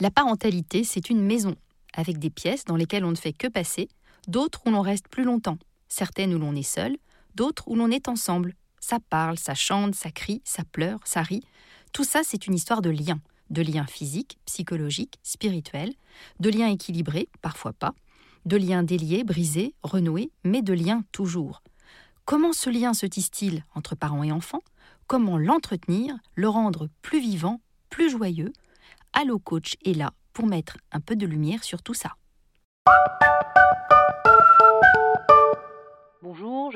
La parentalité, c'est une maison, avec des pièces dans lesquelles on ne fait que passer, d'autres où l'on reste plus longtemps, certaines où l'on est seul, d'autres où l'on est ensemble. Ça parle, ça chante, ça crie, ça pleure, ça rit. Tout ça, c'est une histoire de liens de liens physiques, psychologiques, spirituels, de liens équilibrés, parfois pas, de liens déliés, brisés, renoués, mais de liens toujours. Comment ce lien se tisse-t-il entre parents et enfants? Comment l'entretenir, le rendre plus vivant, plus joyeux Allo Coach est là pour mettre un peu de lumière sur tout ça.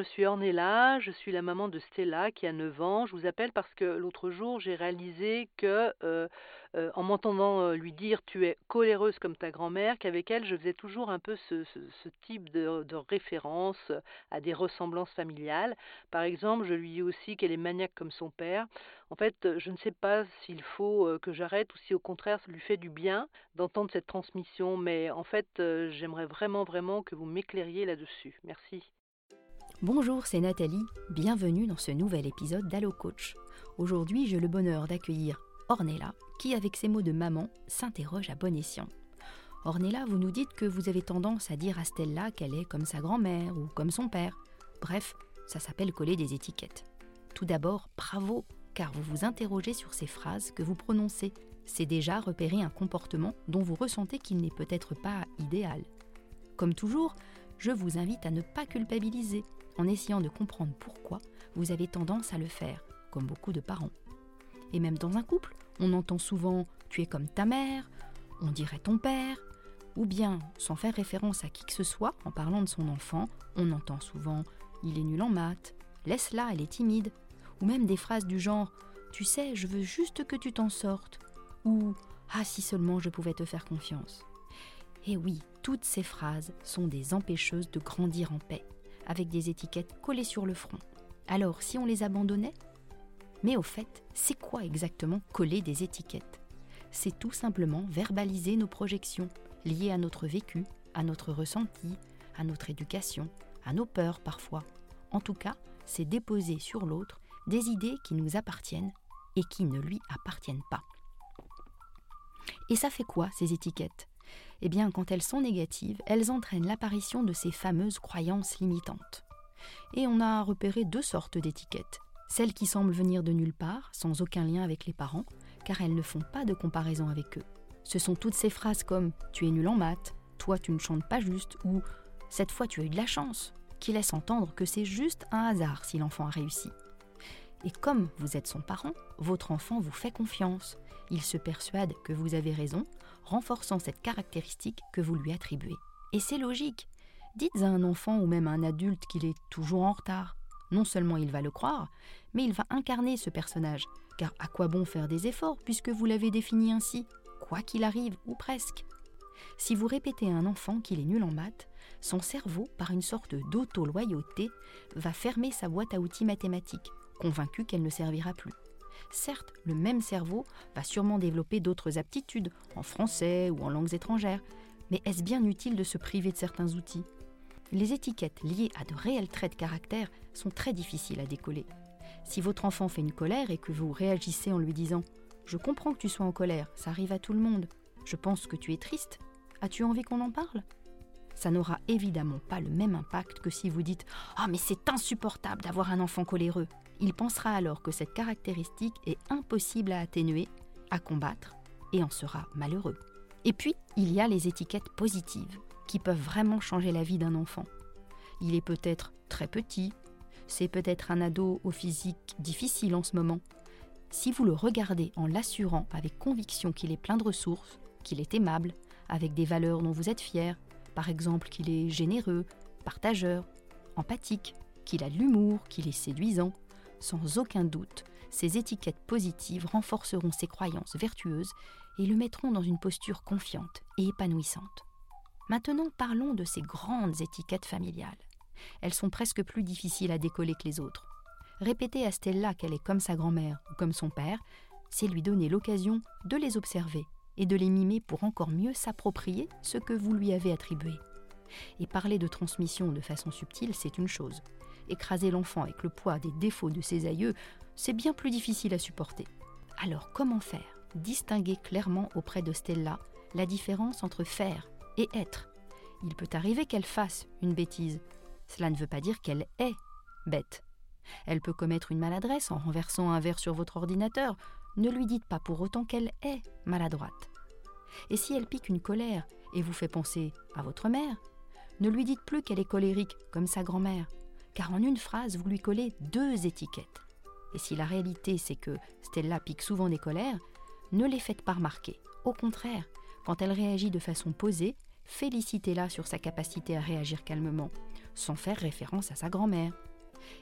Je suis Ornella, je suis la maman de Stella qui a 9 ans. Je vous appelle parce que l'autre jour j'ai réalisé que euh, euh, en m'entendant euh, lui dire tu es coléreuse comme ta grand-mère, qu'avec elle je faisais toujours un peu ce, type de, de, référence à des ressemblances familiales. Par exemple, je lui dis aussi qu'elle est maniaque comme son père. En fait, je ne sais pas s'il faut que j'arrête ou si au contraire ça lui fait du bien d'entendre cette transmission, mais en fait j'aimerais vraiment vraiment que vous m'éclairiez là-dessus. Merci. Bonjour, c'est Nathalie, bienvenue dans ce nouvel épisode d'Allo Coach. Aujourd'hui, j'ai le bonheur d'accueillir Ornella, qui, avec ses mots de maman, s'interroge à bon escient. Ornella, vous nous dites que vous avez tendance à dire à Stella qu'elle est comme sa grand-mère ou comme son père. Bref, ça s'appelle coller des étiquettes. Tout d'abord, bravo, car vous vous interrogez sur ces phrases que vous prononcez. C'est déjà repérer un comportement dont vous ressentez qu'il n'est peut-être pas idéal. Comme toujours, je vous invite à ne pas culpabiliser en essayant de comprendre pourquoi vous avez tendance à le faire, comme beaucoup de parents. Et même dans un couple, on entend souvent tu es comme ta mère, on dirait ton père, ou bien, sans faire référence à qui que ce soit, en parlant de son enfant, on entend souvent il est nul en maths, laisse-la, elle est timide, ou même des phrases du genre tu sais, je veux juste que tu t'en sortes, ou ah si seulement je pouvais te faire confiance. Et oui, toutes ces phrases sont des empêcheuses de grandir en paix avec des étiquettes collées sur le front. Alors, si on les abandonnait? Mais au fait, c'est quoi exactement coller des étiquettes? C'est tout simplement verbaliser nos projections, liées à notre vécu, à notre ressenti, à notre éducation, à nos peurs parfois. En tout cas, c'est déposer sur l'autre des idées qui nous appartiennent et qui ne lui appartiennent pas. Et ça fait quoi ces étiquettes? Eh bien, quand elles sont négatives, elles entraînent l'apparition de ces fameuses croyances limitantes. Et on a repéré deux sortes d'étiquettes. Celles qui semblent venir de nulle part, sans aucun lien avec les parents, car elles ne font pas de comparaison avec eux. Ce sont toutes ces phrases comme Tu es nul en maths, toi tu ne chantes pas juste, ou Cette fois tu as eu de la chance, qui laissent entendre que c'est juste un hasard si l'enfant a réussi. Et comme vous êtes son parent, votre enfant vous fait confiance. Il se persuade que vous avez raison renforçant cette caractéristique que vous lui attribuez. Et c'est logique. Dites à un enfant ou même à un adulte qu'il est toujours en retard. Non seulement il va le croire, mais il va incarner ce personnage. Car à quoi bon faire des efforts puisque vous l'avez défini ainsi, quoi qu'il arrive, ou presque? Si vous répétez à un enfant qu'il est nul en maths, son cerveau, par une sorte d'auto-loyauté, va fermer sa boîte à outils mathématiques, convaincu qu'elle ne servira plus. Certes, le même cerveau va sûrement développer d'autres aptitudes, en français ou en langues étrangères, mais est-ce bien utile de se priver de certains outils? Les étiquettes liées à de réels traits de caractère sont très difficiles à décoller. Si votre enfant fait une colère et que vous réagissez en lui disant ⁇ Je comprends que tu sois en colère, ça arrive à tout le monde, je pense que tu es triste, as-tu envie qu'on en parle ?⁇ ça n'aura évidemment pas le même impact que si vous dites ⁇ Ah mais c'est insupportable d'avoir un enfant coléreux !⁇ il pensera alors que cette caractéristique est impossible à atténuer, à combattre, et en sera malheureux. Et puis, il y a les étiquettes positives, qui peuvent vraiment changer la vie d'un enfant. Il est peut-être très petit, c'est peut-être un ado au physique difficile en ce moment. Si vous le regardez en l'assurant avec conviction qu'il est plein de ressources, qu'il est aimable, avec des valeurs dont vous êtes fier, par exemple qu'il est généreux, partageur, empathique, qu'il a de l'humour, qu'il est séduisant, sans aucun doute, Ces étiquettes positives renforceront ses croyances vertueuses et le mettront dans une posture confiante et épanouissante. Maintenant parlons de ces grandes étiquettes familiales. Elles sont presque plus difficiles à décoller que les autres. Répéter à Stella qu'elle est comme sa grand-mère ou comme son père, c'est lui donner l'occasion de les observer et de les mimer pour encore mieux s'approprier ce que vous lui avez attribué. Et parler de transmission de façon subtile, c'est une chose. Écraser l'enfant avec le poids des défauts de ses aïeux, c'est bien plus difficile à supporter. Alors comment faire? Distinguer clairement auprès de Stella la différence entre faire et être. Il peut arriver qu'elle fasse une bêtise. Cela ne veut pas dire qu'elle est bête. Elle peut commettre une maladresse en renversant un verre sur votre ordinateur. Ne lui dites pas pour autant qu'elle est maladroite. Et si elle pique une colère et vous fait penser à votre mère, ne lui dites plus qu'elle est colérique comme sa grand-mère, car en une phrase, vous lui collez deux étiquettes. Et si la réalité c'est que Stella pique souvent des colères, ne les faites pas remarquer. Au contraire, quand elle réagit de façon posée, félicitez-la sur sa capacité à réagir calmement, sans faire référence à sa grand-mère.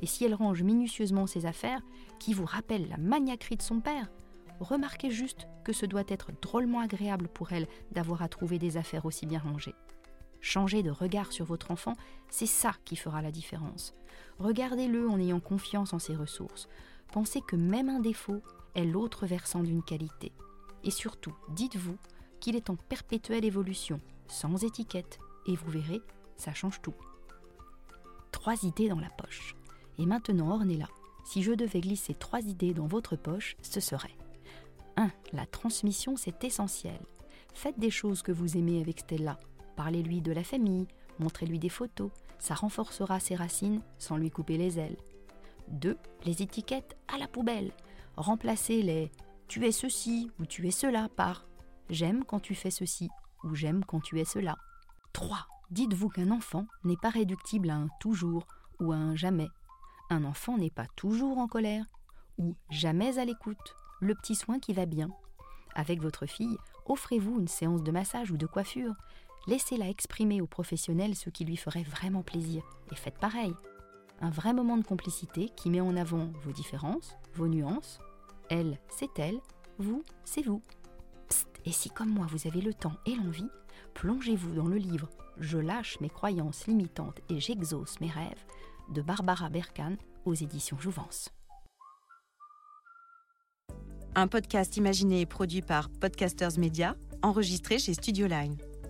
Et si elle range minutieusement ses affaires, qui vous rappellent la maniaquerie de son père, remarquez juste que ce doit être drôlement agréable pour elle d'avoir à trouver des affaires aussi bien rangées. Changer de regard sur votre enfant, c'est ça qui fera la différence. Regardez-le en ayant confiance en ses ressources. Pensez que même un défaut est l'autre versant d'une qualité. Et surtout, dites-vous qu'il est en perpétuelle évolution, sans étiquette, et vous verrez, ça change tout. Trois idées dans la poche. Et maintenant, Ornella, si je devais glisser trois idées dans votre poche, ce serait 1. La transmission, c'est essentiel. Faites des choses que vous aimez avec Stella, Parlez-lui de la famille, montrez-lui des photos, ça renforcera ses racines sans lui couper les ailes. 2. Les étiquettes à la poubelle. Remplacez les tu es ceci ou tu es cela par j'aime quand tu fais ceci ou j'aime quand tu es cela. 3. Dites-vous qu'un enfant n'est pas réductible à un toujours ou à un jamais. Un enfant n'est pas toujours en colère ou jamais à l'écoute. Le petit soin qui va bien. Avec votre fille, offrez-vous une séance de massage ou de coiffure laissez-la exprimer aux professionnels ce qui lui ferait vraiment plaisir, et faites pareil. Un vrai moment de complicité qui met en avant vos différences, vos nuances. Elle, c'est elle, vous, c'est vous. Psst, et si comme moi vous avez le temps et l'envie, plongez-vous dans le livre Je lâche mes croyances limitantes et j'exauce mes rêves de Barbara Berkan aux éditions Jouvence. Un podcast imaginé et produit par Podcasters Media, enregistré chez Studio Line.